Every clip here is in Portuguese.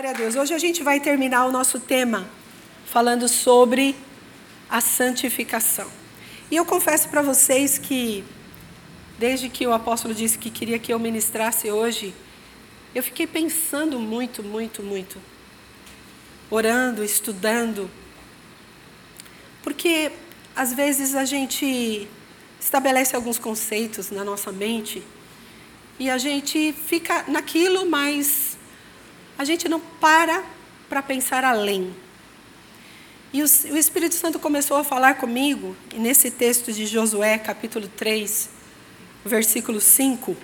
Glória a Deus. Hoje a gente vai terminar o nosso tema falando sobre a santificação. E eu confesso para vocês que desde que o apóstolo disse que queria que eu ministrasse hoje, eu fiquei pensando muito, muito, muito. Orando, estudando. Porque às vezes a gente estabelece alguns conceitos na nossa mente e a gente fica naquilo, mas a gente não para para pensar além. E o, o Espírito Santo começou a falar comigo, nesse texto de Josué, capítulo 3, versículo 5,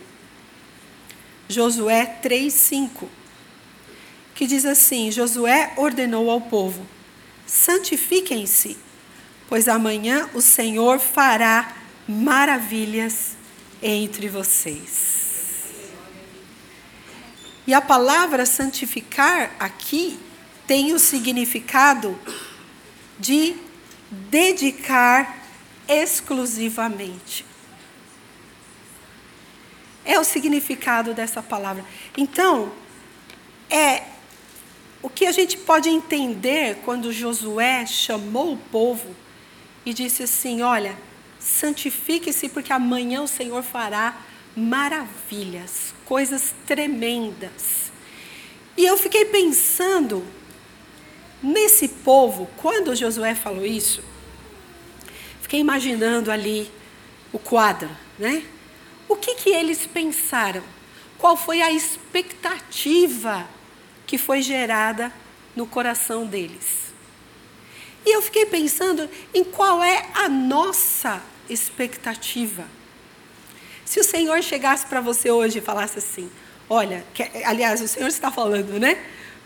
Josué 3, 5, que diz assim: Josué ordenou ao povo: santifiquem-se, pois amanhã o Senhor fará maravilhas entre vocês. E a palavra santificar aqui tem o significado de dedicar exclusivamente é o significado dessa palavra. Então, é o que a gente pode entender quando Josué chamou o povo e disse assim: Olha, santifique-se, porque amanhã o Senhor fará maravilhas, coisas tremendas. E eu fiquei pensando nesse povo, quando Josué falou isso, fiquei imaginando ali o quadro, né? O que, que eles pensaram? Qual foi a expectativa que foi gerada no coração deles? E eu fiquei pensando em qual é a nossa expectativa. Se o Senhor chegasse para você hoje e falasse assim: Olha, que, aliás, o Senhor está falando, né?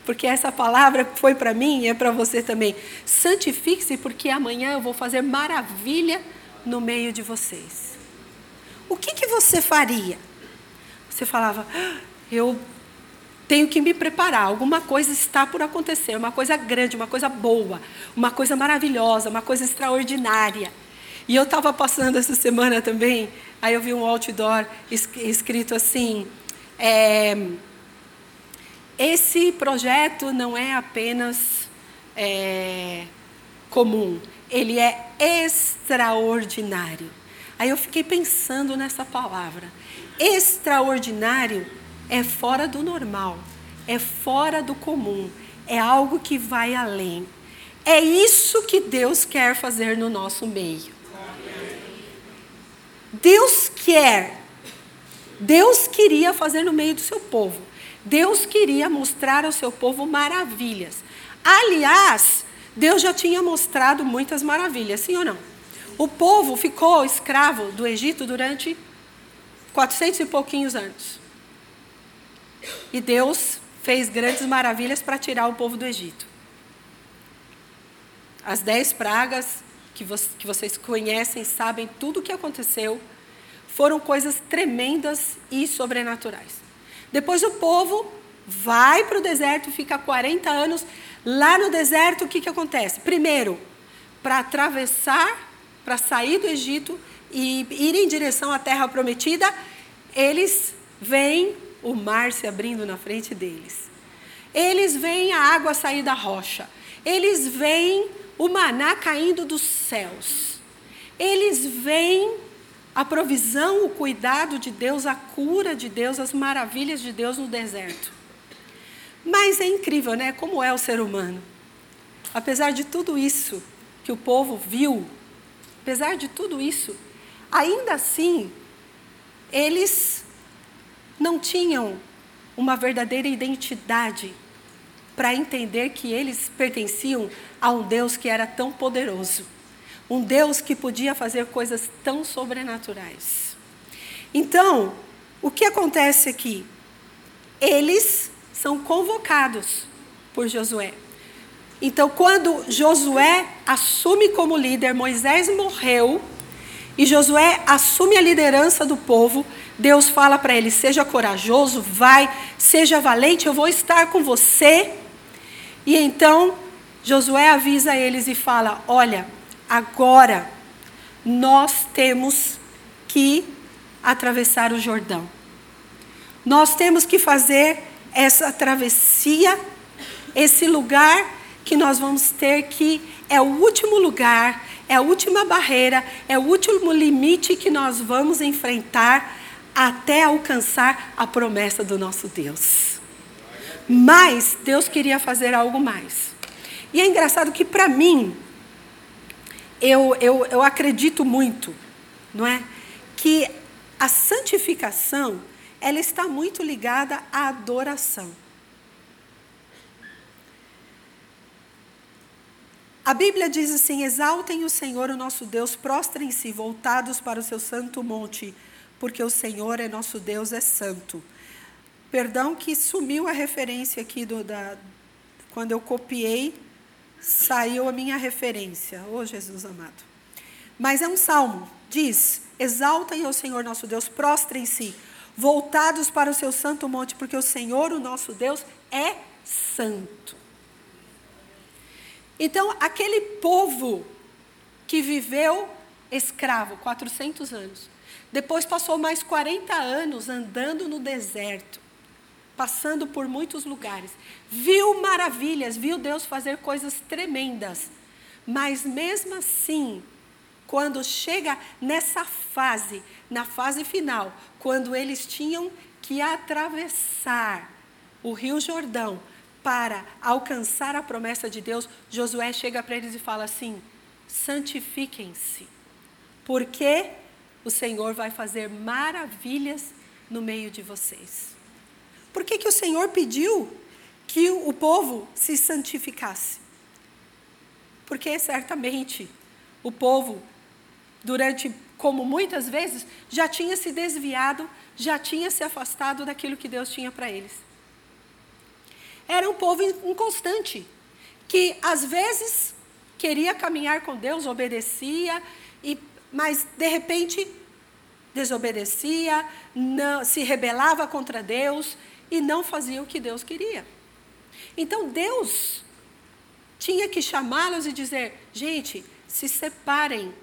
Porque essa palavra foi para mim e é para você também. Santifique-se, porque amanhã eu vou fazer maravilha no meio de vocês o que, que você faria? Você falava, ah, eu tenho que me preparar, alguma coisa está por acontecer, uma coisa grande, uma coisa boa, uma coisa maravilhosa, uma coisa extraordinária. E eu estava passando essa semana também, aí eu vi um outdoor escrito assim: é, esse projeto não é apenas é, comum, ele é extraordinário. Aí eu fiquei pensando nessa palavra. Extraordinário é fora do normal, é fora do comum, é algo que vai além. É isso que Deus quer fazer no nosso meio. Deus quer, Deus queria fazer no meio do seu povo. Deus queria mostrar ao seu povo maravilhas. Aliás, Deus já tinha mostrado muitas maravilhas, sim ou não? O povo ficou escravo do Egito durante 400 e pouquinhos anos. E Deus fez grandes maravilhas para tirar o povo do Egito. As dez pragas que, vo que vocês conhecem, sabem tudo o que aconteceu, foram coisas tremendas e sobrenaturais. Depois o povo vai para o deserto, fica 40 anos. Lá no deserto, o que, que acontece? Primeiro, para atravessar para sair do Egito e ir em direção à terra prometida, eles veem o mar se abrindo na frente deles. Eles veem a água sair da rocha. Eles veem o maná caindo dos céus. Eles veem a provisão, o cuidado de Deus, a cura de Deus, as maravilhas de Deus no deserto. Mas é incrível, né? Como é o ser humano. Apesar de tudo isso que o povo viu Apesar de tudo isso, ainda assim, eles não tinham uma verdadeira identidade para entender que eles pertenciam a um Deus que era tão poderoso, um Deus que podia fazer coisas tão sobrenaturais. Então, o que acontece aqui? Eles são convocados por Josué. Então, quando Josué assume como líder, Moisés morreu e Josué assume a liderança do povo. Deus fala para ele: seja corajoso, vai, seja valente, eu vou estar com você. E então Josué avisa eles e fala: olha, agora nós temos que atravessar o Jordão. Nós temos que fazer essa travessia, esse lugar que nós vamos ter que é o último lugar, é a última barreira, é o último limite que nós vamos enfrentar até alcançar a promessa do nosso Deus. Mas Deus queria fazer algo mais. E é engraçado que, para mim, eu, eu, eu acredito muito, não é? Que a santificação, ela está muito ligada à adoração. A Bíblia diz assim: Exaltem o Senhor, o nosso Deus, prostrem-se, voltados para o seu santo monte, porque o Senhor é nosso Deus, é santo. Perdão que sumiu a referência aqui do, da, quando eu copiei saiu a minha referência. Ô oh, Jesus amado. Mas é um salmo. Diz: Exaltem ao Senhor nosso Deus, prostrem-se, voltados para o seu santo monte, porque o Senhor, o nosso Deus, é santo. Então, aquele povo que viveu escravo 400 anos, depois passou mais 40 anos andando no deserto, passando por muitos lugares, viu maravilhas, viu Deus fazer coisas tremendas, mas mesmo assim, quando chega nessa fase, na fase final, quando eles tinham que atravessar o Rio Jordão para alcançar a promessa de Deus, Josué chega para eles e fala assim: santifiquem-se, porque o Senhor vai fazer maravilhas no meio de vocês. Por que, que o Senhor pediu que o povo se santificasse? Porque certamente o povo, durante, como muitas vezes, já tinha se desviado, já tinha se afastado daquilo que Deus tinha para eles. Era um povo inconstante, que às vezes queria caminhar com Deus, obedecia, e, mas de repente desobedecia, não, se rebelava contra Deus e não fazia o que Deus queria. Então Deus tinha que chamá-los e dizer: gente, se separem,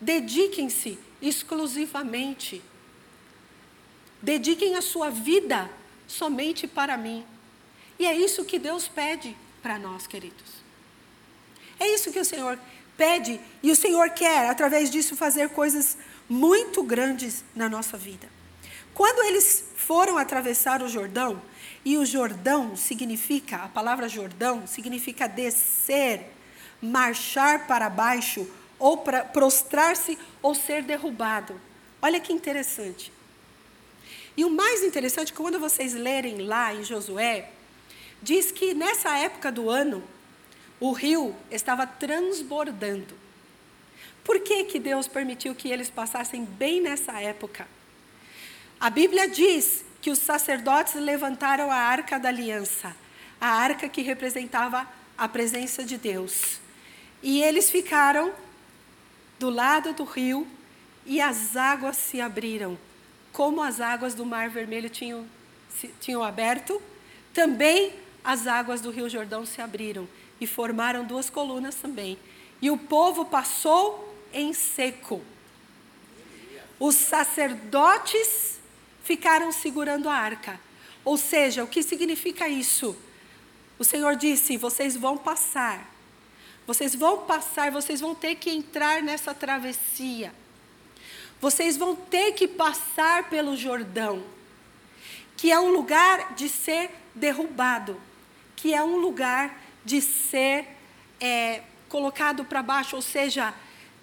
dediquem-se exclusivamente, dediquem a sua vida somente para mim. E é isso que Deus pede para nós, queridos. É isso que o Senhor pede e o Senhor quer, através disso, fazer coisas muito grandes na nossa vida. Quando eles foram atravessar o Jordão, e o Jordão significa, a palavra Jordão significa descer, marchar para baixo, ou prostrar-se ou ser derrubado. Olha que interessante. E o mais interessante, quando vocês lerem lá em Josué, diz que nessa época do ano, o rio estava transbordando. Por que, que Deus permitiu que eles passassem bem nessa época? A Bíblia diz que os sacerdotes levantaram a arca da aliança, a arca que representava a presença de Deus. E eles ficaram do lado do rio e as águas se abriram. Como as águas do Mar Vermelho tinham, se, tinham aberto, também as águas do Rio Jordão se abriram e formaram duas colunas também. E o povo passou em seco. Os sacerdotes ficaram segurando a arca. Ou seja, o que significa isso? O Senhor disse: vocês vão passar. Vocês vão passar, vocês vão ter que entrar nessa travessia. Vocês vão ter que passar pelo Jordão, que é um lugar de ser derrubado, que é um lugar de ser é, colocado para baixo, ou seja,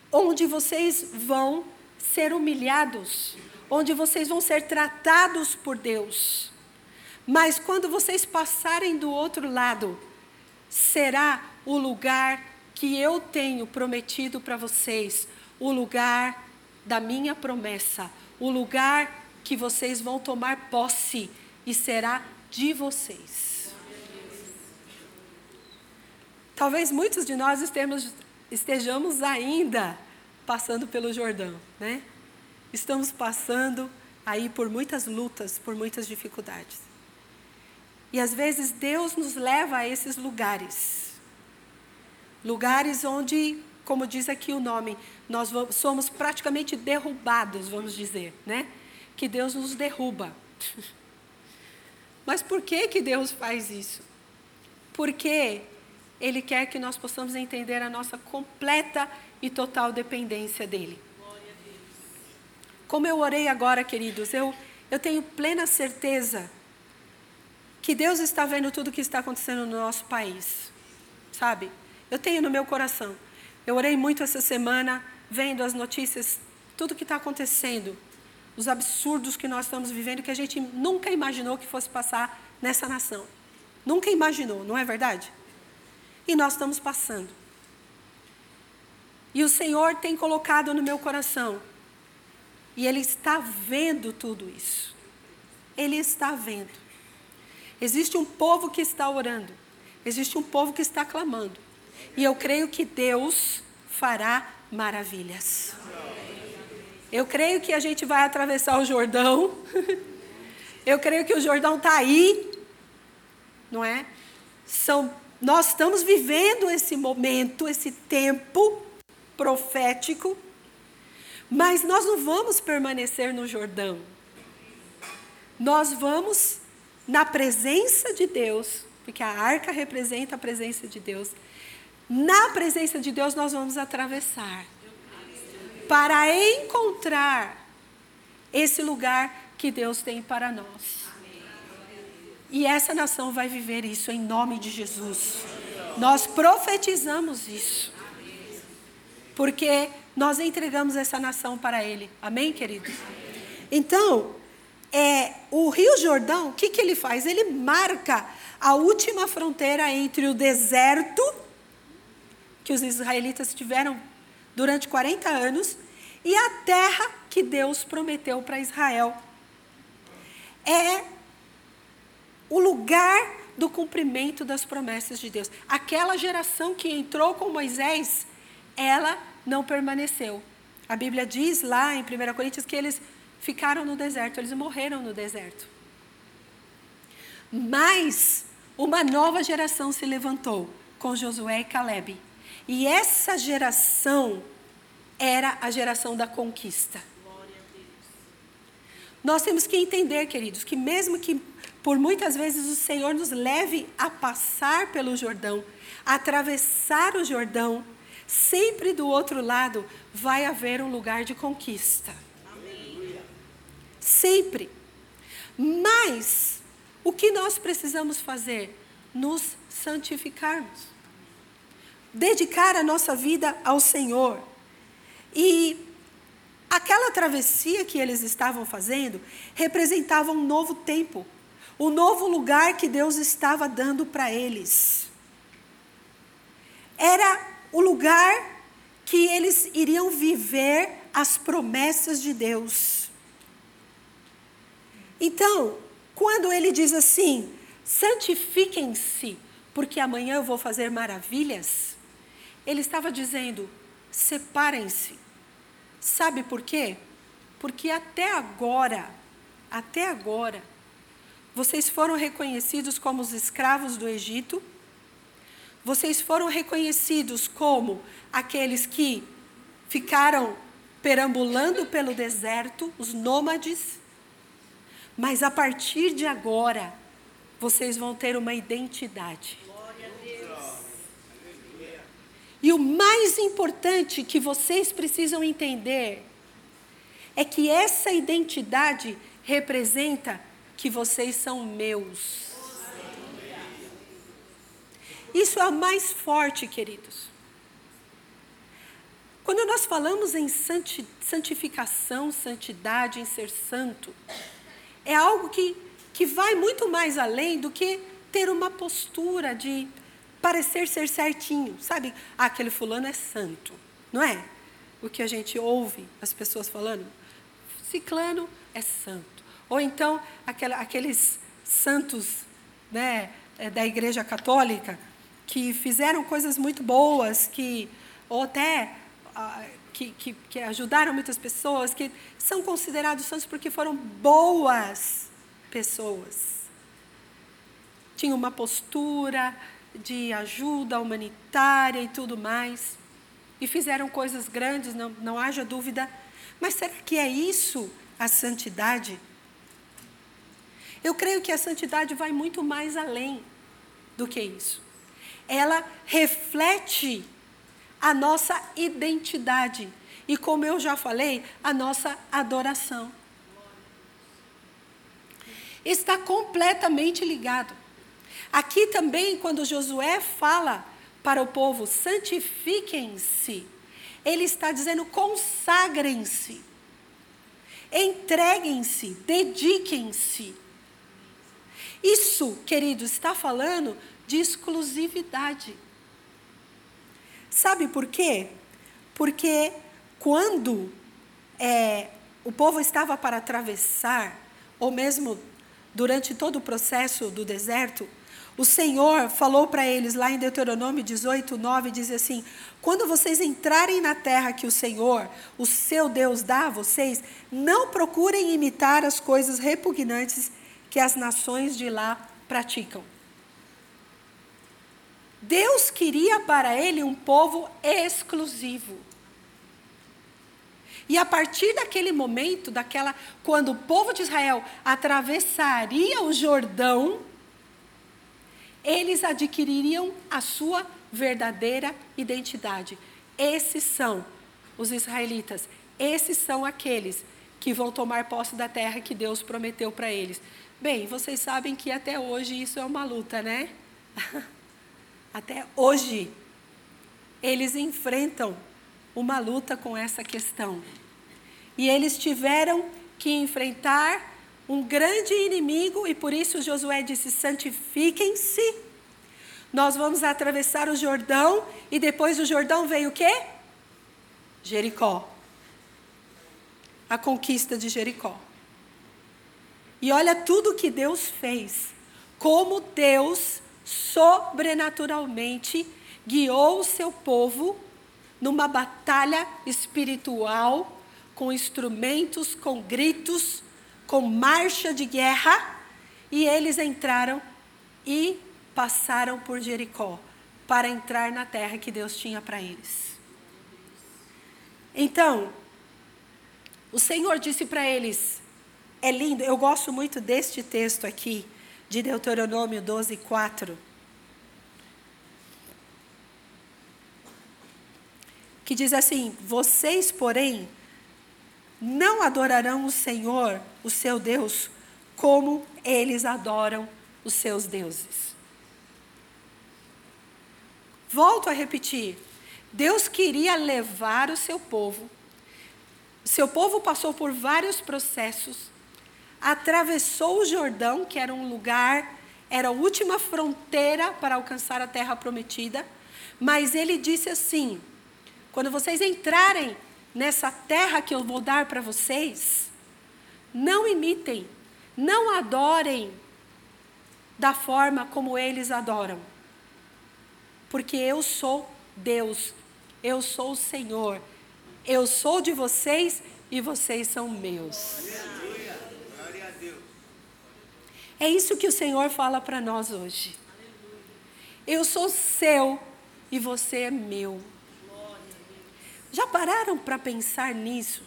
onde vocês vão ser humilhados, onde vocês vão ser tratados por Deus. Mas quando vocês passarem do outro lado, será o lugar que eu tenho prometido para vocês, o lugar da minha promessa, o lugar que vocês vão tomar posse e será de vocês. Talvez muitos de nós estejamos, ainda passando pelo Jordão, né? Estamos passando aí por muitas lutas, por muitas dificuldades. E às vezes Deus nos leva a esses lugares. Lugares onde, como diz aqui o nome, nós somos praticamente derrubados, vamos dizer, né? Que Deus nos derruba. Mas por que que Deus faz isso? Porque ele quer que nós possamos entender a nossa completa e total dependência dele. Como eu orei agora, queridos, eu, eu tenho plena certeza que Deus está vendo tudo o que está acontecendo no nosso país, sabe? Eu tenho no meu coração. Eu orei muito essa semana, vendo as notícias, tudo que está acontecendo, os absurdos que nós estamos vivendo, que a gente nunca imaginou que fosse passar nessa nação. Nunca imaginou, não é verdade? E nós estamos passando. E o Senhor tem colocado no meu coração. E Ele está vendo tudo isso. Ele está vendo. Existe um povo que está orando. Existe um povo que está clamando. E eu creio que Deus fará maravilhas. Eu creio que a gente vai atravessar o Jordão. Eu creio que o Jordão está aí. Não é? São, nós estamos vivendo esse momento, esse tempo profético, mas nós não vamos permanecer no Jordão. Nós vamos na presença de Deus, porque a arca representa a presença de Deus. Na presença de Deus nós vamos atravessar para encontrar esse lugar que Deus tem para nós. E essa nação vai viver isso em nome de Jesus. Nós profetizamos isso porque nós entregamos essa nação para Ele. Amém, queridos? Então, é, o Rio Jordão, o que, que ele faz? Ele marca a última fronteira entre o deserto, que os israelitas tiveram durante 40 anos, e a terra que Deus prometeu para Israel. É o lugar do cumprimento das promessas de Deus. Aquela geração que entrou com Moisés ela não permaneceu. A Bíblia diz lá em 1 Coríntios que eles ficaram no deserto, eles morreram no deserto. Mas uma nova geração se levantou com Josué e Caleb. E essa geração era a geração da conquista. Nós temos que entender, queridos, que mesmo que por muitas vezes o Senhor nos leve a passar pelo Jordão, a atravessar o Jordão, sempre do outro lado vai haver um lugar de conquista. Amém. Sempre. Mas o que nós precisamos fazer? Nos santificarmos. Dedicar a nossa vida ao Senhor. E aquela travessia que eles estavam fazendo representava um novo tempo, um novo lugar que Deus estava dando para eles. Era o lugar que eles iriam viver as promessas de Deus. Então, quando ele diz assim: santifiquem-se, porque amanhã eu vou fazer maravilhas, ele estava dizendo: separem-se. Sabe por quê? Porque até agora, até agora, vocês foram reconhecidos como os escravos do Egito vocês foram reconhecidos como aqueles que ficaram perambulando pelo deserto, os nômades. Mas a partir de agora, vocês vão ter uma identidade. E o mais importante que vocês precisam entender é que essa identidade representa que vocês são meus. Isso é o mais forte, queridos. Quando nós falamos em santificação, santidade, em ser santo, é algo que, que vai muito mais além do que ter uma postura de parecer ser certinho. Sabe, ah, aquele fulano é santo, não é? O que a gente ouve as pessoas falando, ciclano é santo. Ou então aquela, aqueles santos né, eh, da igreja católica, que fizeram coisas muito boas, que ou até ah, que, que, que ajudaram muitas pessoas, que são considerados santos porque foram boas pessoas. Tinham uma postura de ajuda humanitária e tudo mais, e fizeram coisas grandes, não, não haja dúvida. Mas será que é isso a santidade? Eu creio que a santidade vai muito mais além do que isso. Ela reflete a nossa identidade e, como eu já falei, a nossa adoração. Está completamente ligado. Aqui também, quando Josué fala para o povo, santifiquem-se, ele está dizendo consagrem-se, entreguem-se, dediquem-se. Isso, queridos, está falando de exclusividade. Sabe por quê? Porque quando é, o povo estava para atravessar, ou mesmo durante todo o processo do deserto, o Senhor falou para eles lá em Deuteronômio 18, 9, diz assim: Quando vocês entrarem na terra que o Senhor, o seu Deus, dá a vocês, não procurem imitar as coisas repugnantes que as nações de lá praticam. Deus queria para ele um povo exclusivo. E a partir daquele momento, daquela quando o povo de Israel atravessaria o Jordão, eles adquiririam a sua verdadeira identidade. Esses são os israelitas. Esses são aqueles que vão tomar posse da terra que Deus prometeu para eles. Bem, vocês sabem que até hoje isso é uma luta, né? Até hoje, eles enfrentam uma luta com essa questão. E eles tiveram que enfrentar um grande inimigo, e por isso Josué disse: santifiquem-se. Nós vamos atravessar o Jordão, e depois do Jordão veio o quê? Jericó. A conquista de Jericó. E olha tudo que Deus fez. Como Deus sobrenaturalmente guiou o seu povo numa batalha espiritual com instrumentos, com gritos, com marcha de guerra, e eles entraram e passaram por Jericó para entrar na terra que Deus tinha para eles. Então, o Senhor disse para eles: é lindo, eu gosto muito deste texto aqui, de Deuteronômio 12, 4. Que diz assim: Vocês, porém, não adorarão o Senhor, o seu Deus, como eles adoram os seus deuses. Volto a repetir: Deus queria levar o seu povo. O seu povo passou por vários processos atravessou o Jordão, que era um lugar, era a última fronteira para alcançar a terra prometida, mas ele disse assim: quando vocês entrarem nessa terra que eu vou dar para vocês, não imitem, não adorem da forma como eles adoram, porque eu sou Deus, eu sou o Senhor, eu sou de vocês e vocês são meus. É isso que o Senhor fala para nós hoje. Eu sou seu e você é meu. Já pararam para pensar nisso?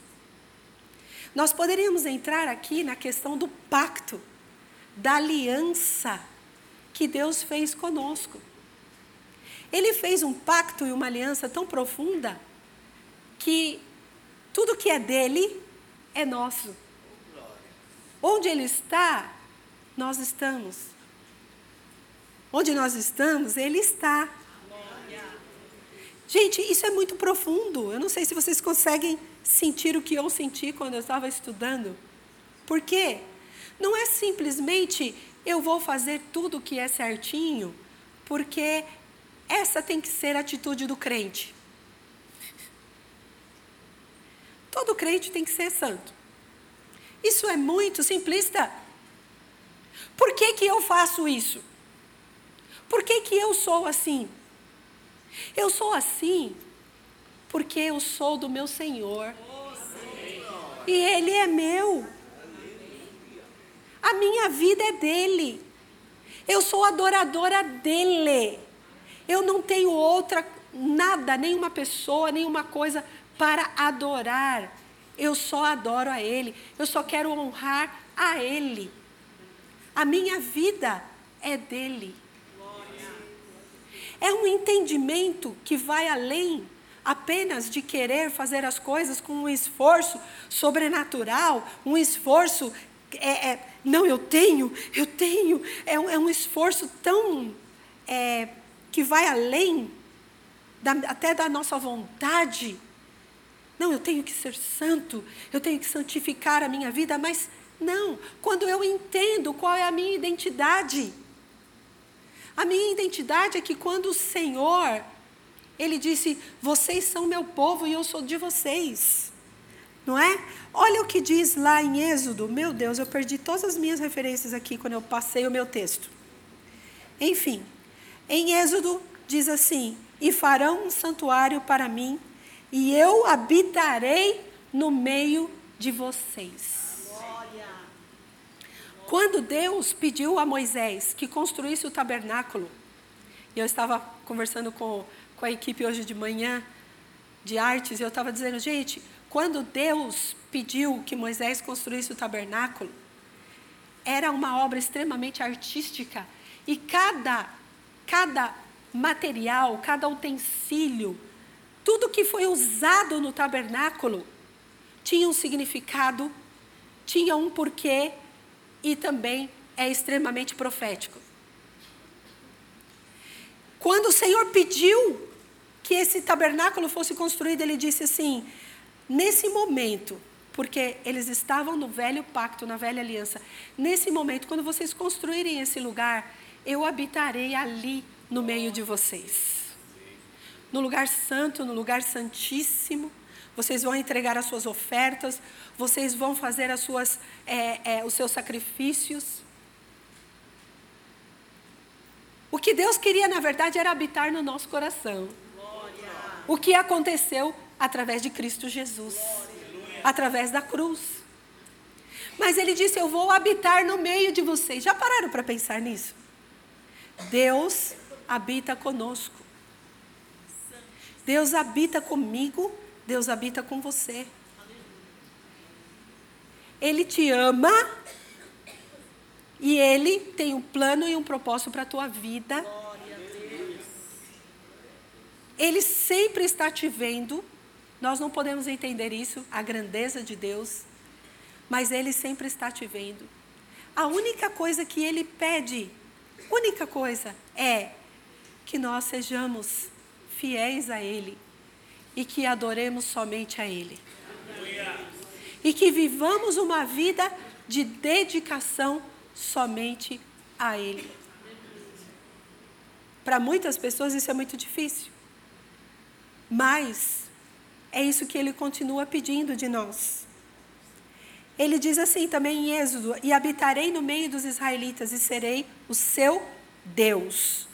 Nós poderíamos entrar aqui na questão do pacto, da aliança que Deus fez conosco. Ele fez um pacto e uma aliança tão profunda que tudo que é dele é nosso. Onde ele está, nós estamos. Onde nós estamos, Ele está. Gente, isso é muito profundo. Eu não sei se vocês conseguem sentir o que eu senti quando eu estava estudando. Por quê? Não é simplesmente eu vou fazer tudo o que é certinho, porque essa tem que ser a atitude do crente. Todo crente tem que ser santo. Isso é muito simplista. Por que, que eu faço isso? Por que, que eu sou assim? Eu sou assim porque eu sou do meu Senhor. E Ele é meu. A minha vida é dele. Eu sou adoradora dele. Eu não tenho outra, nada, nenhuma pessoa, nenhuma coisa para adorar. Eu só adoro a Ele. Eu só quero honrar a Ele. A minha vida é dele. É um entendimento que vai além apenas de querer fazer as coisas com um esforço sobrenatural, um esforço. É, é, não, eu tenho, eu tenho. É um, é um esforço tão. É, que vai além da, até da nossa vontade. Não, eu tenho que ser santo, eu tenho que santificar a minha vida, mas não, quando eu entendo qual é a minha identidade. A minha identidade é que quando o Senhor, Ele disse: Vocês são meu povo e eu sou de vocês. Não é? Olha o que diz lá em Êxodo. Meu Deus, eu perdi todas as minhas referências aqui quando eu passei o meu texto. Enfim, em Êxodo diz assim: E farão um santuário para mim, e eu habitarei no meio de vocês. Quando Deus pediu a Moisés que construísse o tabernáculo, e eu estava conversando com, com a equipe hoje de manhã de artes, e eu estava dizendo, gente, quando Deus pediu que Moisés construísse o tabernáculo, era uma obra extremamente artística, e cada, cada material, cada utensílio, tudo que foi usado no tabernáculo tinha um significado, tinha um porquê, e também é extremamente profético. Quando o Senhor pediu que esse tabernáculo fosse construído, ele disse assim: nesse momento, porque eles estavam no velho pacto, na velha aliança, nesse momento, quando vocês construírem esse lugar, eu habitarei ali no meio de vocês. No lugar santo, no lugar santíssimo vocês vão entregar as suas ofertas, vocês vão fazer as suas, é, é, os seus sacrifícios. O que Deus queria, na verdade, era habitar no nosso coração. O que aconteceu através de Cristo Jesus através da cruz. Mas ele disse: Eu vou habitar no meio de vocês. Já pararam para pensar nisso? Deus habita conosco. Deus habita comigo Deus habita com você. Ele te ama e ele tem um plano e um propósito para a tua vida. Ele sempre está te vendo. Nós não podemos entender isso, a grandeza de Deus, mas ele sempre está te vendo. A única coisa que ele pede, única coisa, é que nós sejamos fiéis a ele e que adoremos somente a Ele. E que vivamos uma vida de dedicação somente a Ele. Para muitas pessoas isso é muito difícil. Mas é isso que ele continua pedindo de nós. Ele diz assim também em Êxodo: E habitarei no meio dos israelitas e serei o seu Deus.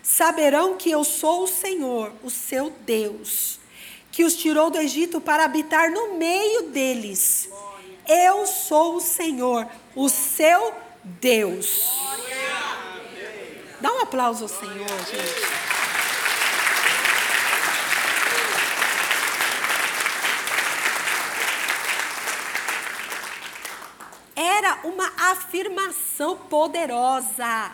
Saberão que eu sou o Senhor, o seu Deus que os tirou do Egito para habitar no meio deles. Eu sou o Senhor, o seu Deus. Dá um aplauso ao Senhor, gente. Era uma afirmação poderosa.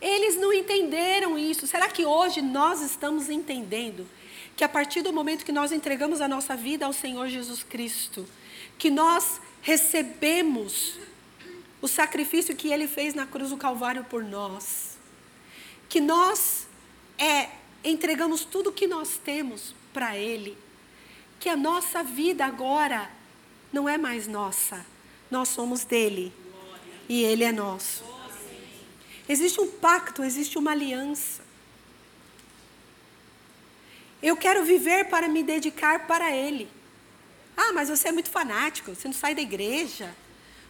Eles não entenderam isso. Será que hoje nós estamos entendendo? Que a partir do momento que nós entregamos a nossa vida ao Senhor Jesus Cristo, que nós recebemos o sacrifício que Ele fez na cruz do Calvário por nós, que nós é, entregamos tudo o que nós temos para Ele, que a nossa vida agora não é mais nossa, nós somos dele e Ele é nosso. Existe um pacto, existe uma aliança. Eu quero viver para me dedicar para Ele. Ah, mas você é muito fanático, você não sai da igreja.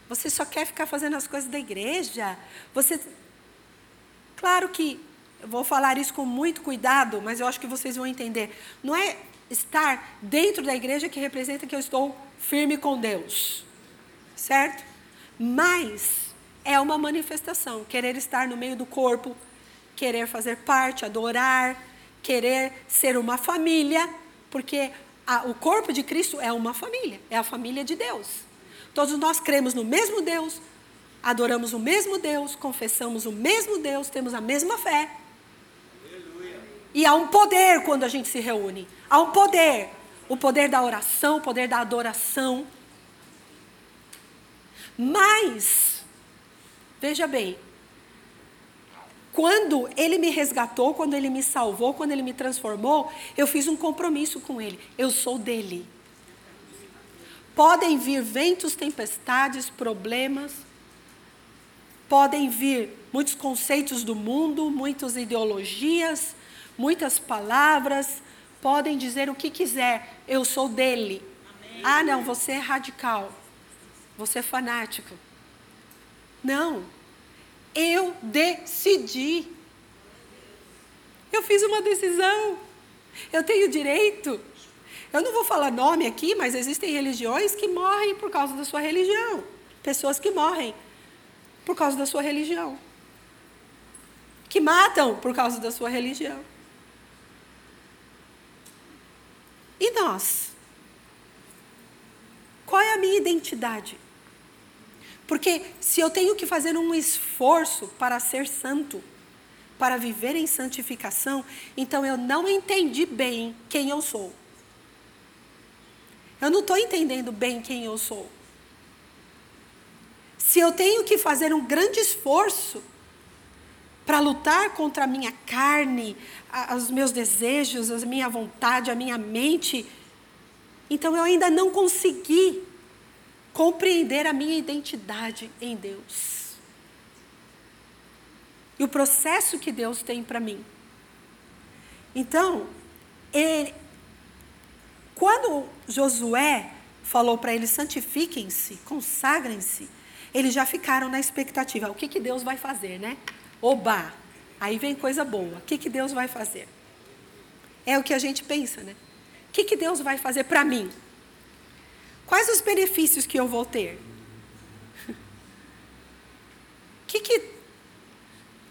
Você só quer ficar fazendo as coisas da igreja. Você Claro que eu vou falar isso com muito cuidado, mas eu acho que vocês vão entender. Não é estar dentro da igreja que representa que eu estou firme com Deus. Certo? Mas é uma manifestação, querer estar no meio do corpo, querer fazer parte, adorar, querer ser uma família, porque a, o corpo de Cristo é uma família, é a família de Deus. Todos nós cremos no mesmo Deus, adoramos o mesmo Deus, confessamos o mesmo Deus, temos a mesma fé. E há um poder quando a gente se reúne. Há um poder. O poder da oração, o poder da adoração. Mas, veja bem, quando ele me resgatou, quando ele me salvou, quando ele me transformou, eu fiz um compromisso com ele. Eu sou dele. Podem vir ventos, tempestades, problemas, podem vir muitos conceitos do mundo, muitas ideologias, muitas palavras, podem dizer o que quiser, eu sou dele. Amém. Ah, não, você é radical, você é fanático. Não, eu decidi. Eu fiz uma decisão. Eu tenho direito. Eu não vou falar nome aqui, mas existem religiões que morrem por causa da sua religião. Pessoas que morrem por causa da sua religião. Que matam por causa da sua religião. E nós? Qual é a minha identidade? Porque se eu tenho que fazer um esforço para ser santo, para viver em santificação, então eu não entendi bem quem eu sou. Eu não estou entendendo bem quem eu sou. Se eu tenho que fazer um grande esforço para lutar contra a minha carne, a, os meus desejos, a minha vontade, a minha mente, então eu ainda não consegui compreender a minha identidade em Deus. E o processo que Deus tem para mim. Então, ele, quando Josué falou para eles: santifiquem-se, consagrem-se, eles já ficaram na expectativa: o que, que Deus vai fazer, né? Oba! Aí vem coisa boa. O que, que Deus vai fazer? É o que a gente pensa, né? O que, que Deus vai fazer para mim? Quais os benefícios que eu vou ter? O que, que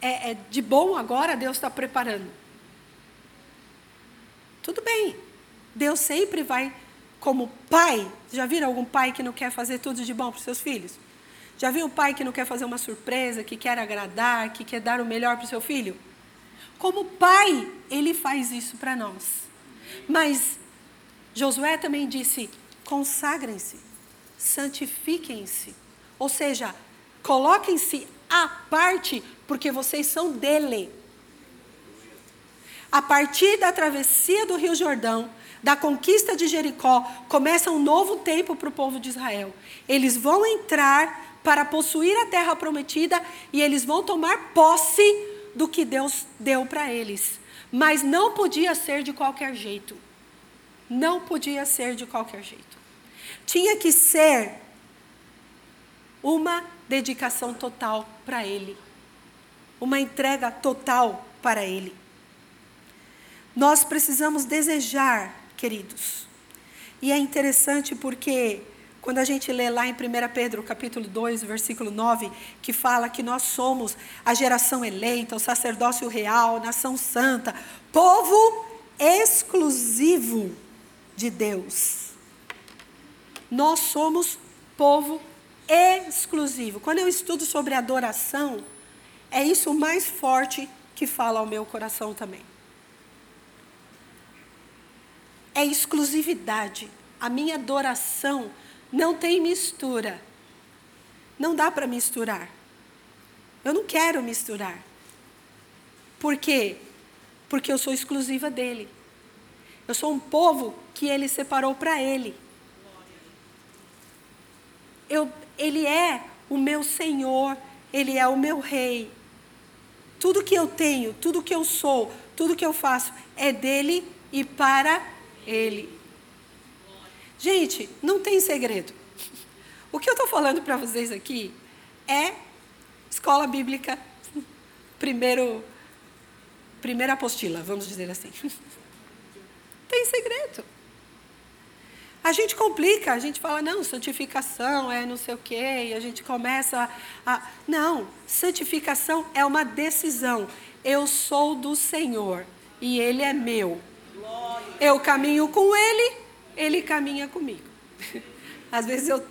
é, é de bom agora Deus está preparando? Tudo bem. Deus sempre vai, como pai. Já viram algum pai que não quer fazer tudo de bom para os seus filhos? Já viu um pai que não quer fazer uma surpresa, que quer agradar, que quer dar o melhor para o seu filho? Como pai, ele faz isso para nós. Mas Josué também disse: consagrem-se, santifiquem-se. Ou seja, coloquem-se à parte, porque vocês são dele. A partir da travessia do Rio Jordão, da conquista de Jericó, começa um novo tempo para o povo de Israel. Eles vão entrar para possuir a terra prometida e eles vão tomar posse do que Deus deu para eles. Mas não podia ser de qualquer jeito. Não podia ser de qualquer jeito. Tinha que ser uma dedicação total para Ele, uma entrega total para Ele. Nós precisamos desejar, queridos. E é interessante porque quando a gente lê lá em 1 Pedro, capítulo 2, versículo 9, que fala que nós somos a geração eleita, o sacerdócio real, nação santa, povo exclusivo de Deus. Nós somos povo exclusivo. Quando eu estudo sobre adoração, é isso o mais forte que fala ao meu coração também. É exclusividade. A minha adoração não tem mistura. Não dá para misturar. Eu não quero misturar. Por quê? Porque eu sou exclusiva dele. Eu sou um povo que ele separou para ele eu, Ele é o meu Senhor, Ele é o meu Rei. Tudo que eu tenho, tudo que eu sou, tudo que eu faço é dele e para Ele. Gente, não tem segredo. O que eu estou falando para vocês aqui é escola bíblica primeiro, primeira apostila, vamos dizer assim. Tem segredo. A gente complica, a gente fala, não, santificação é não sei o quê, e a gente começa a. Não, santificação é uma decisão. Eu sou do Senhor e Ele é meu. Eu caminho com Ele, Ele caminha comigo. Às vezes eu,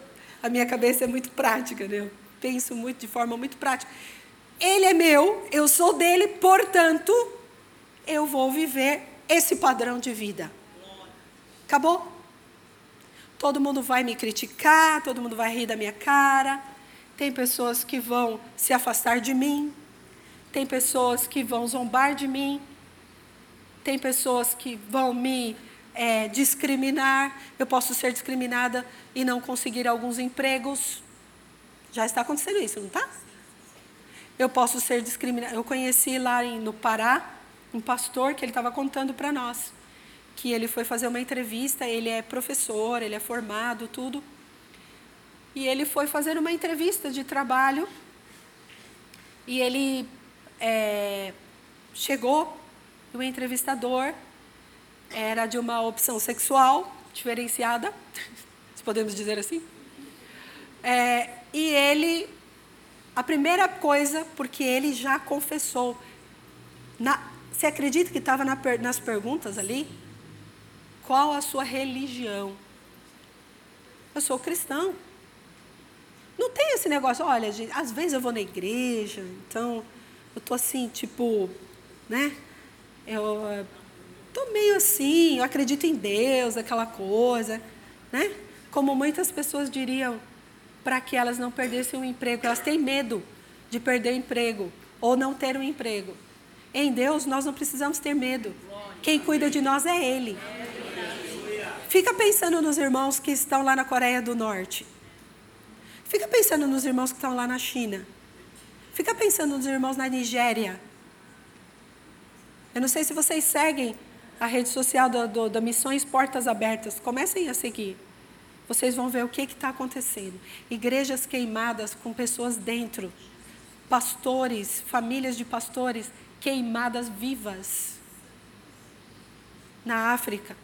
a minha cabeça é muito prática, né? eu penso muito de forma muito prática. Ele é meu, eu sou dele, portanto, eu vou viver esse padrão de vida. Acabou? Todo mundo vai me criticar, todo mundo vai rir da minha cara. Tem pessoas que vão se afastar de mim. Tem pessoas que vão zombar de mim. Tem pessoas que vão me é, discriminar. Eu posso ser discriminada e não conseguir alguns empregos. Já está acontecendo isso, não está? Eu posso ser discriminada. Eu conheci lá em, no Pará um pastor que ele estava contando para nós que ele foi fazer uma entrevista, ele é professor, ele é formado, tudo. E ele foi fazer uma entrevista de trabalho e ele é, chegou, o entrevistador era de uma opção sexual diferenciada, se podemos dizer assim. É, e ele, a primeira coisa, porque ele já confessou, na, você acredita que estava na, nas perguntas ali? Qual a sua religião? Eu sou cristão. Não tem esse negócio, olha, gente, às vezes eu vou na igreja, então eu tô assim, tipo, né? Eu tô meio assim, eu acredito em Deus, aquela coisa, né? Como muitas pessoas diriam, para que elas não perdessem o emprego, elas têm medo de perder o emprego ou não ter um emprego. Em Deus nós não precisamos ter medo. Quem cuida de nós é Ele. Fica pensando nos irmãos que estão lá na Coreia do Norte. Fica pensando nos irmãos que estão lá na China. Fica pensando nos irmãos na Nigéria. Eu não sei se vocês seguem a rede social do, do, da Missões Portas Abertas. Comecem a seguir. Vocês vão ver o que está acontecendo. Igrejas queimadas com pessoas dentro. Pastores, famílias de pastores queimadas vivas. Na África.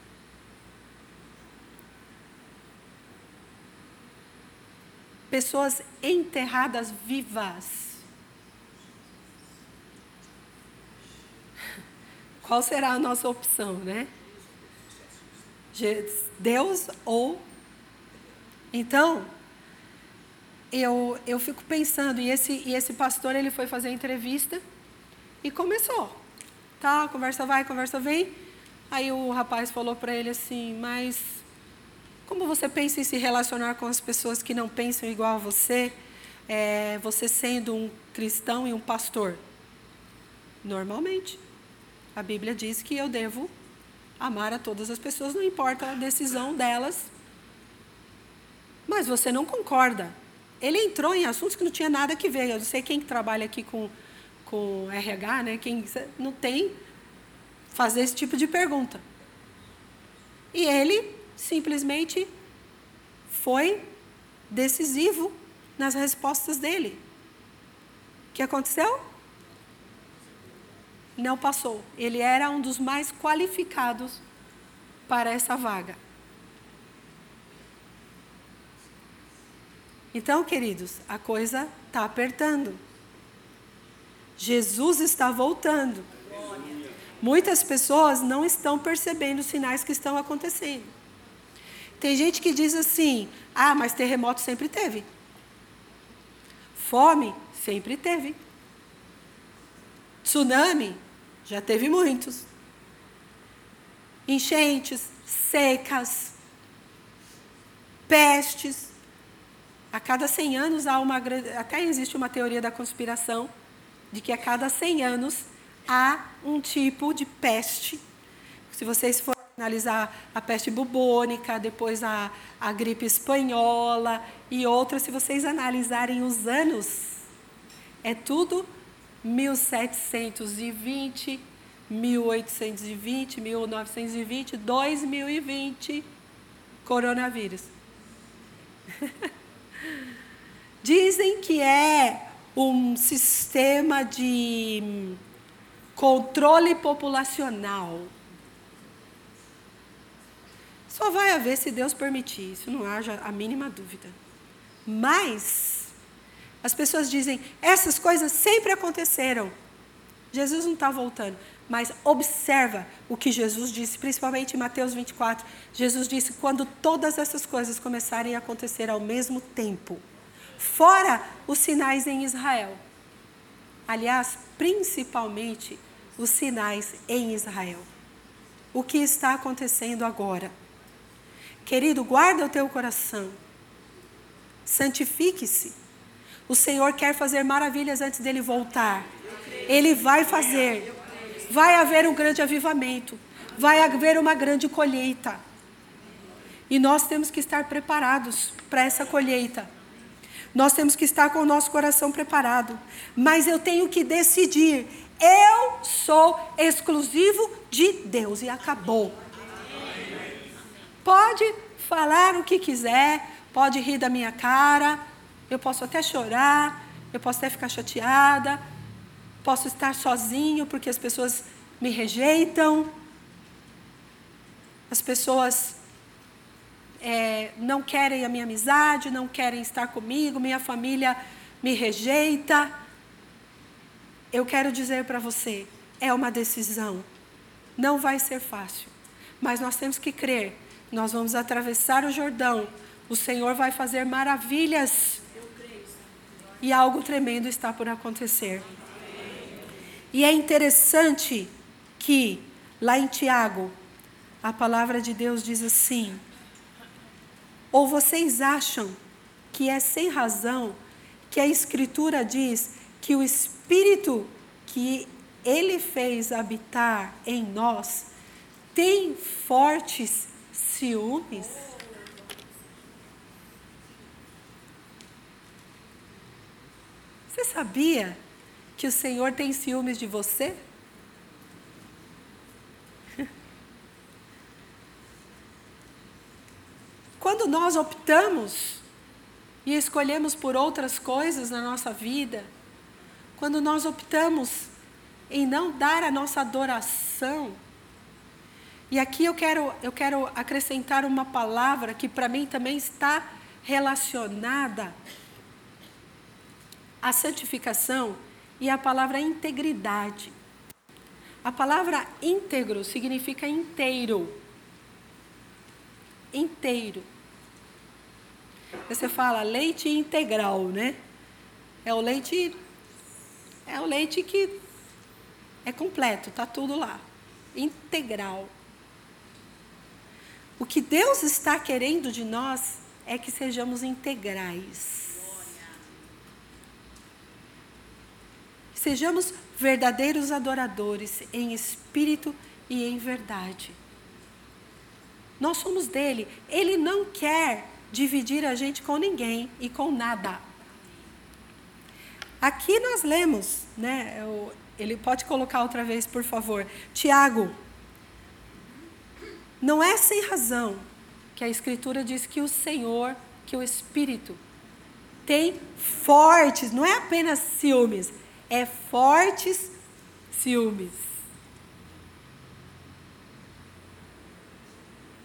Pessoas enterradas vivas. Qual será a nossa opção, né? Deus ou. Então, eu, eu fico pensando, e esse, e esse pastor ele foi fazer a entrevista e começou. Tá, conversa vai, conversa vem. Aí o rapaz falou para ele assim, mas como você pensa em se relacionar com as pessoas que não pensam igual a você, é, você sendo um cristão e um pastor? Normalmente. A Bíblia diz que eu devo amar a todas as pessoas, não importa a decisão delas. Mas você não concorda. Ele entrou em assuntos que não tinha nada que ver. Eu não sei quem trabalha aqui com, com RH, né? Quem não tem fazer esse tipo de pergunta. E ele simplesmente foi decisivo nas respostas dele. O que aconteceu? Não passou. Ele era um dos mais qualificados para essa vaga. Então, queridos, a coisa está apertando. Jesus está voltando. Muitas pessoas não estão percebendo os sinais que estão acontecendo. Tem gente que diz assim: ah, mas terremoto sempre teve. Fome sempre teve. Tsunami já teve muitos. Enchentes, secas, pestes. A cada 100 anos há uma até existe uma teoria da conspiração de que a cada 100 anos há um tipo de peste. Se vocês forem analisar a peste bubônica, depois a, a gripe espanhola e outras, se vocês analisarem os anos, é tudo 1720, 1820, 1920, 2020, coronavírus. Dizem que é um sistema de controle populacional. Só vai haver se Deus permitir, isso não haja a mínima dúvida. Mas as pessoas dizem, essas coisas sempre aconteceram. Jesus não está voltando. Mas observa o que Jesus disse, principalmente em Mateus 24. Jesus disse: quando todas essas coisas começarem a acontecer ao mesmo tempo, fora os sinais em Israel. Aliás, principalmente os sinais em Israel. O que está acontecendo agora? Querido, guarda o teu coração. Santifique-se. O Senhor quer fazer maravilhas antes dele voltar. Ele vai fazer. Vai haver um grande avivamento. Vai haver uma grande colheita. E nós temos que estar preparados para essa colheita. Nós temos que estar com o nosso coração preparado. Mas eu tenho que decidir. Eu sou exclusivo de Deus. E acabou. Pode falar o que quiser, pode rir da minha cara, eu posso até chorar, eu posso até ficar chateada, posso estar sozinho porque as pessoas me rejeitam, as pessoas é, não querem a minha amizade, não querem estar comigo, minha família me rejeita. Eu quero dizer para você, é uma decisão. Não vai ser fácil, mas nós temos que crer. Nós vamos atravessar o Jordão. O Senhor vai fazer maravilhas. E algo tremendo está por acontecer. E é interessante que, lá em Tiago, a palavra de Deus diz assim: Ou vocês acham que é sem razão que a Escritura diz que o Espírito que Ele fez habitar em nós tem fortes ciúmes? Você sabia que o Senhor tem ciúmes de você? Quando nós optamos e escolhemos por outras coisas na nossa vida, quando nós optamos em não dar a nossa adoração, e aqui eu quero, eu quero acrescentar uma palavra que para mim também está relacionada à santificação e a palavra integridade. A palavra íntegro significa inteiro. Inteiro. Você fala leite integral, né? É o leite é o leite que é completo, tá tudo lá. Integral. O que Deus está querendo de nós é que sejamos integrais. Sejamos verdadeiros adoradores em espírito e em verdade. Nós somos dele. Ele não quer dividir a gente com ninguém e com nada. Aqui nós lemos, né? Ele pode colocar outra vez, por favor. Tiago. Não é sem razão que a Escritura diz que o Senhor, que o Espírito, tem fortes, não é apenas ciúmes, é fortes ciúmes.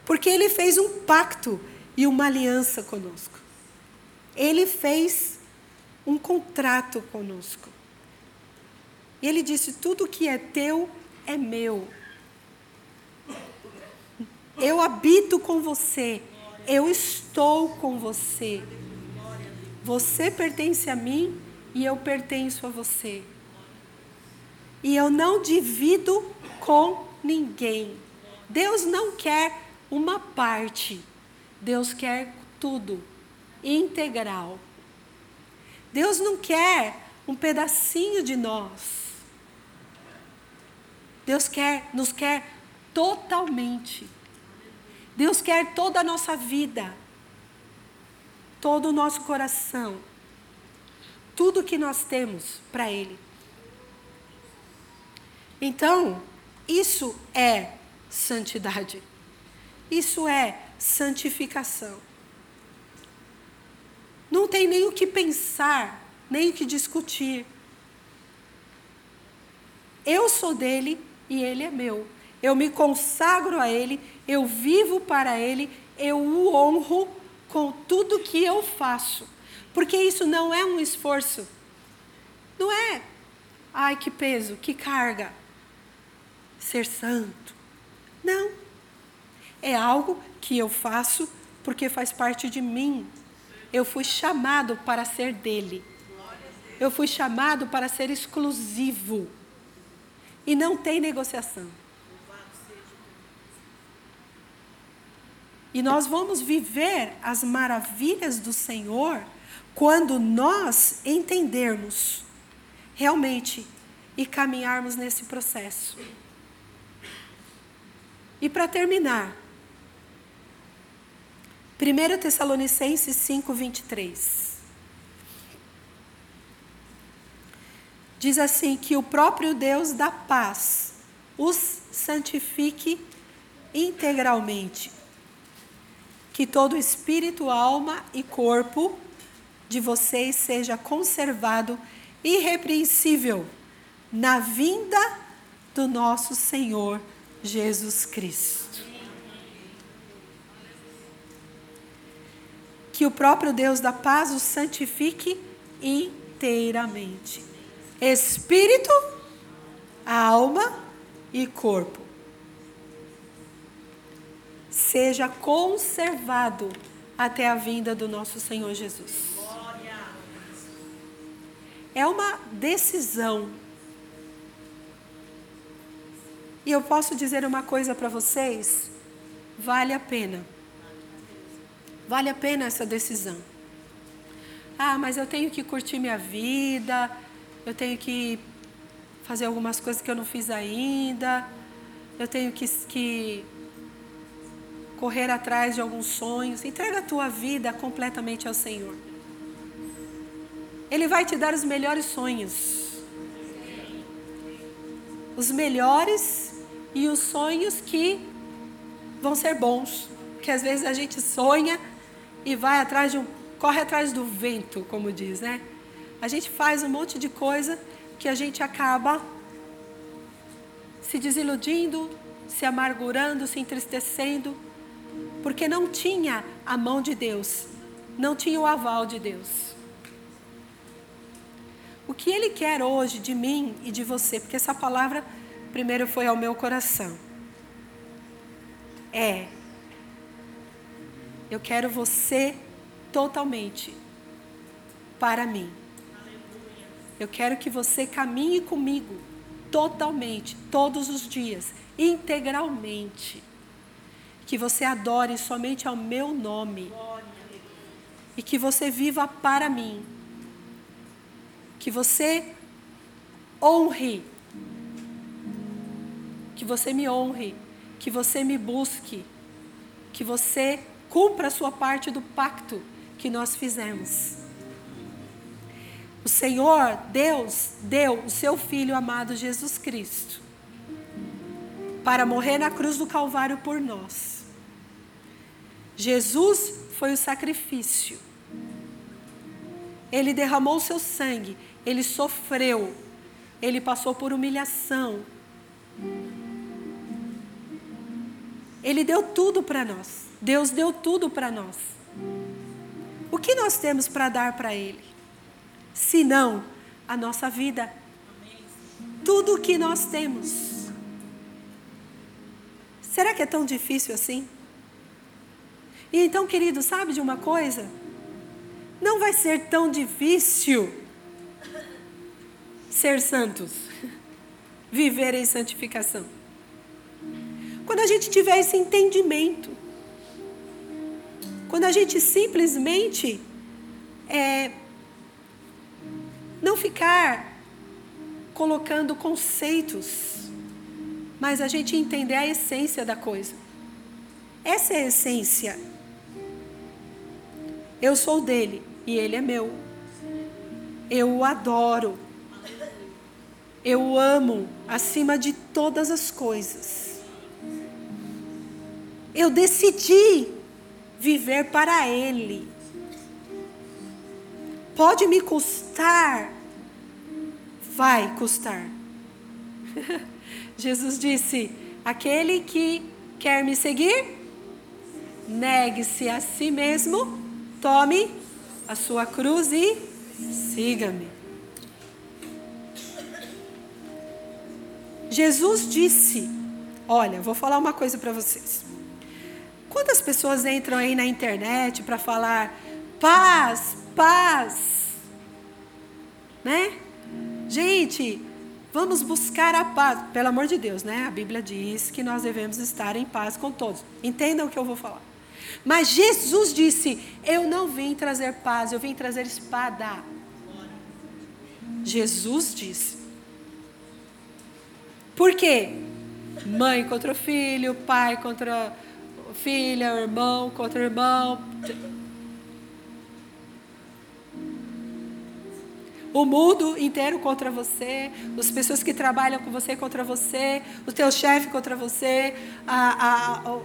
Porque ele fez um pacto e uma aliança conosco. Ele fez um contrato conosco. E ele disse: Tudo que é teu é meu. Eu habito com você. Eu estou com você. Você pertence a mim e eu pertenço a você. E eu não divido com ninguém. Deus não quer uma parte, Deus quer tudo, integral. Deus não quer um pedacinho de nós. Deus quer, nos quer totalmente. Deus quer toda a nossa vida, todo o nosso coração tudo que nós temos para Ele. Então, isso é santidade. Isso é santificação. Não tem nem o que pensar nem o que discutir. Eu sou dele e ele é meu. Eu me consagro a ele, eu vivo para ele, eu o honro com tudo que eu faço. Porque isso não é um esforço. Não é, ai que peso, que carga. Ser santo. Não. É algo que eu faço porque faz parte de mim. Eu fui chamado para ser dele. Eu fui chamado para ser exclusivo. E não tem negociação. E nós vamos viver as maravilhas do Senhor quando nós entendermos realmente e caminharmos nesse processo. E para terminar, 1 Tessalonicenses 5, 23. Diz assim: que o próprio Deus da paz os santifique integralmente que todo espírito, alma e corpo de vocês seja conservado irrepreensível na vinda do nosso Senhor Jesus Cristo. Que o próprio Deus da paz os santifique inteiramente. Espírito, alma e corpo seja conservado até a vinda do nosso Senhor Jesus. É uma decisão. E eu posso dizer uma coisa para vocês: vale a pena. Vale a pena essa decisão. Ah, mas eu tenho que curtir minha vida, eu tenho que fazer algumas coisas que eu não fiz ainda, eu tenho que, que correr atrás de alguns sonhos. Entrega a tua vida completamente ao Senhor. Ele vai te dar os melhores sonhos. Os melhores e os sonhos que vão ser bons. Porque às vezes a gente sonha e vai atrás de um. corre atrás do vento, como diz, né? A gente faz um monte de coisa que a gente acaba se desiludindo, se amargurando, se entristecendo porque não tinha a mão de Deus, não tinha o aval de Deus. O que Ele quer hoje de mim e de você, porque essa palavra primeiro foi ao meu coração, é: eu quero você totalmente para mim. Eu quero que você caminhe comigo totalmente, todos os dias, integralmente que você adore somente ao meu nome e que você viva para mim. Que você honre, que você me honre, que você me busque, que você cumpra a sua parte do pacto que nós fizemos. O Senhor, Deus, deu o seu Filho amado Jesus Cristo para morrer na cruz do Calvário por nós. Jesus foi o sacrifício. Ele derramou o seu sangue, ele sofreu, ele passou por humilhação. Ele deu tudo para nós. Deus deu tudo para nós. O que nós temos para dar para Ele? Se não, a nossa vida. Tudo o que nós temos. Será que é tão difícil assim? E então, querido, sabe de uma coisa? Não vai ser tão difícil ser santos, viver em santificação. Quando a gente tiver esse entendimento, quando a gente simplesmente é, não ficar colocando conceitos mas a gente entender a essência da coisa. Essa é a essência. Eu sou dele e ele é meu. Eu o adoro. Eu o amo acima de todas as coisas. Eu decidi viver para ele. Pode me custar? Vai custar. Jesus disse: aquele que quer me seguir, negue-se a si mesmo, tome a sua cruz e siga-me. Jesus disse: Olha, vou falar uma coisa para vocês. Quantas pessoas entram aí na internet para falar paz, paz? Né? Gente, vamos buscar a paz. Pelo amor de Deus, né? A Bíblia diz que nós devemos estar em paz com todos. Entendam o que eu vou falar. Mas Jesus disse: Eu não vim trazer paz, eu vim trazer espada. Jesus disse. Por quê? Mãe contra o filho, pai contra filha, irmão contra irmão. O mundo inteiro contra você, as pessoas que trabalham com você contra você, o teu chefe contra você, a, a,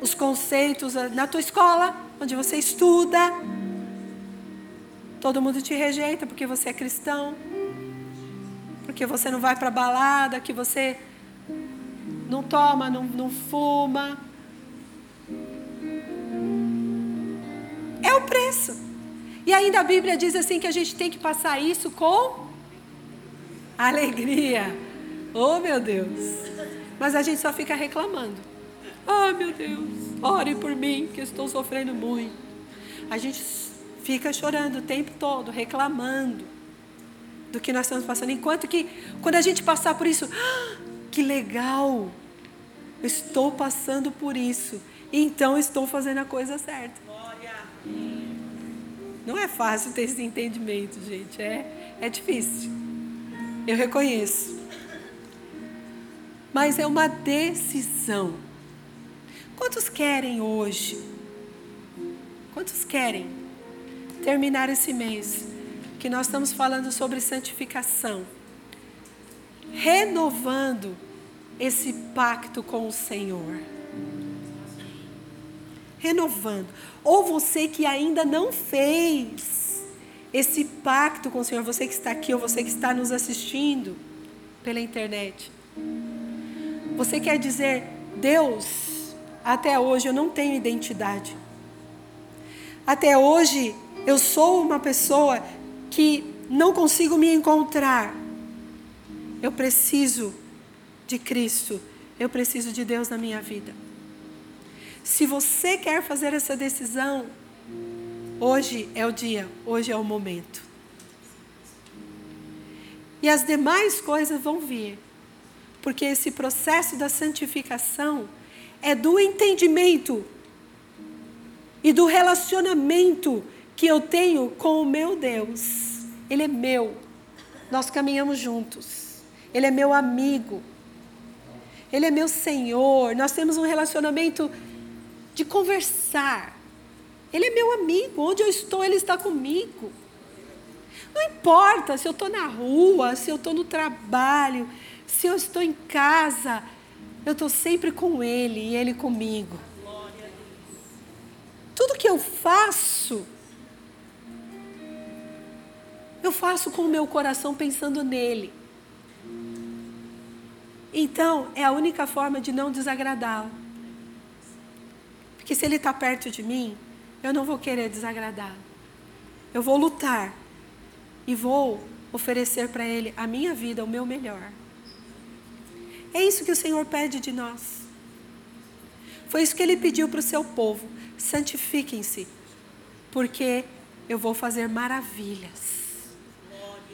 os conceitos na tua escola, onde você estuda. Todo mundo te rejeita porque você é cristão, porque você não vai para balada, que você não toma, não, não fuma. É o preço. E ainda a Bíblia diz assim que a gente tem que passar isso com alegria. Oh, meu Deus. Mas a gente só fica reclamando. Oh, meu Deus, ore por mim, que estou sofrendo muito. A gente fica chorando o tempo todo, reclamando do que nós estamos passando. Enquanto que, quando a gente passar por isso, ah, que legal, eu estou passando por isso, então estou fazendo a coisa certa. Não é fácil ter esse entendimento, gente. É, é difícil. Eu reconheço. Mas é uma decisão. Quantos querem hoje? Quantos querem terminar esse mês? Que nós estamos falando sobre santificação. Renovando esse pacto com o Senhor renovando. Ou você que ainda não fez esse pacto com o Senhor, você que está aqui ou você que está nos assistindo pela internet. Você quer dizer, Deus, até hoje eu não tenho identidade. Até hoje eu sou uma pessoa que não consigo me encontrar. Eu preciso de Cristo. Eu preciso de Deus na minha vida. Se você quer fazer essa decisão, hoje é o dia, hoje é o momento. E as demais coisas vão vir, porque esse processo da santificação é do entendimento e do relacionamento que eu tenho com o meu Deus. Ele é meu, nós caminhamos juntos, Ele é meu amigo, Ele é meu Senhor, nós temos um relacionamento de conversar. Ele é meu amigo, onde eu estou, ele está comigo. Não importa se eu estou na rua, se eu estou no trabalho, se eu estou em casa, eu estou sempre com ele e ele comigo. Tudo que eu faço, eu faço com o meu coração pensando nele. Então, é a única forma de não desagradá-lo que se Ele está perto de mim, eu não vou querer desagradar. Eu vou lutar e vou oferecer para Ele a minha vida, o meu melhor. É isso que o Senhor pede de nós. Foi isso que Ele pediu para o seu povo: santifiquem-se, porque eu vou fazer maravilhas.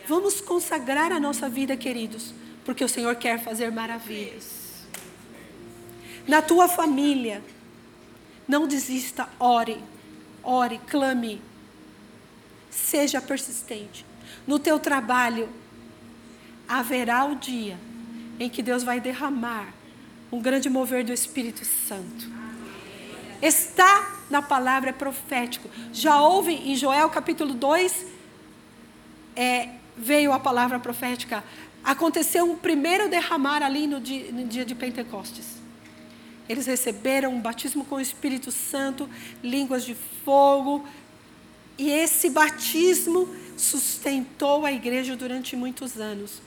Vamos consagrar a nossa vida, queridos, porque o Senhor quer fazer maravilhas. Na tua família, não desista, ore, ore, clame. Seja persistente. No teu trabalho, haverá o dia em que Deus vai derramar um grande mover do Espírito Santo. Está na palavra, é profético. Já houve em Joel capítulo 2, é, veio a palavra profética. Aconteceu um primeiro derramar ali no dia, no dia de Pentecostes. Eles receberam um batismo com o Espírito Santo, línguas de fogo. E esse batismo sustentou a igreja durante muitos anos.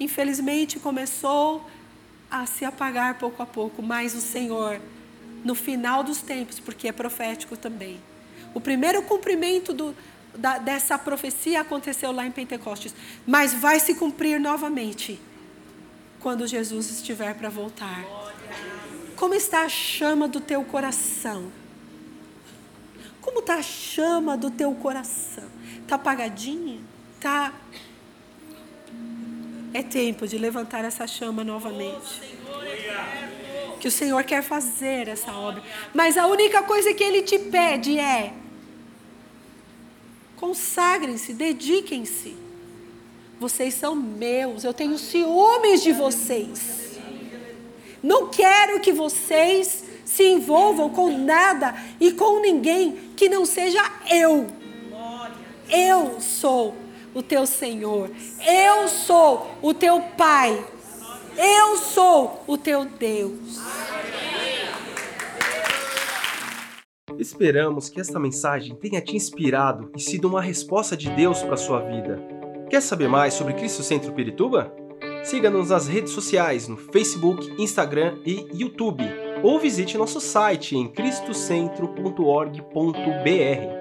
Infelizmente começou a se apagar pouco a pouco, mas o Senhor, no final dos tempos, porque é profético também. O primeiro cumprimento do, da, dessa profecia aconteceu lá em Pentecostes, mas vai se cumprir novamente quando Jesus estiver para voltar. Como está a chama do teu coração? Como está a chama do teu coração? Está apagadinha? Está. É tempo de levantar essa chama novamente. Que o Senhor quer fazer essa obra. Mas a única coisa que Ele te pede é: consagrem-se, dediquem-se. Vocês são meus, eu tenho ciúmes de vocês. Não quero que vocês se envolvam com nada e com ninguém que não seja eu. Eu sou o teu Senhor. Eu sou o teu Pai. Eu sou o teu Deus. Esperamos que esta mensagem tenha te inspirado e sido uma resposta de Deus para a sua vida. Quer saber mais sobre Cristo Centro Pirituba? Siga-nos nas redes sociais no Facebook, Instagram e YouTube, ou visite nosso site em cristocentro.org.br.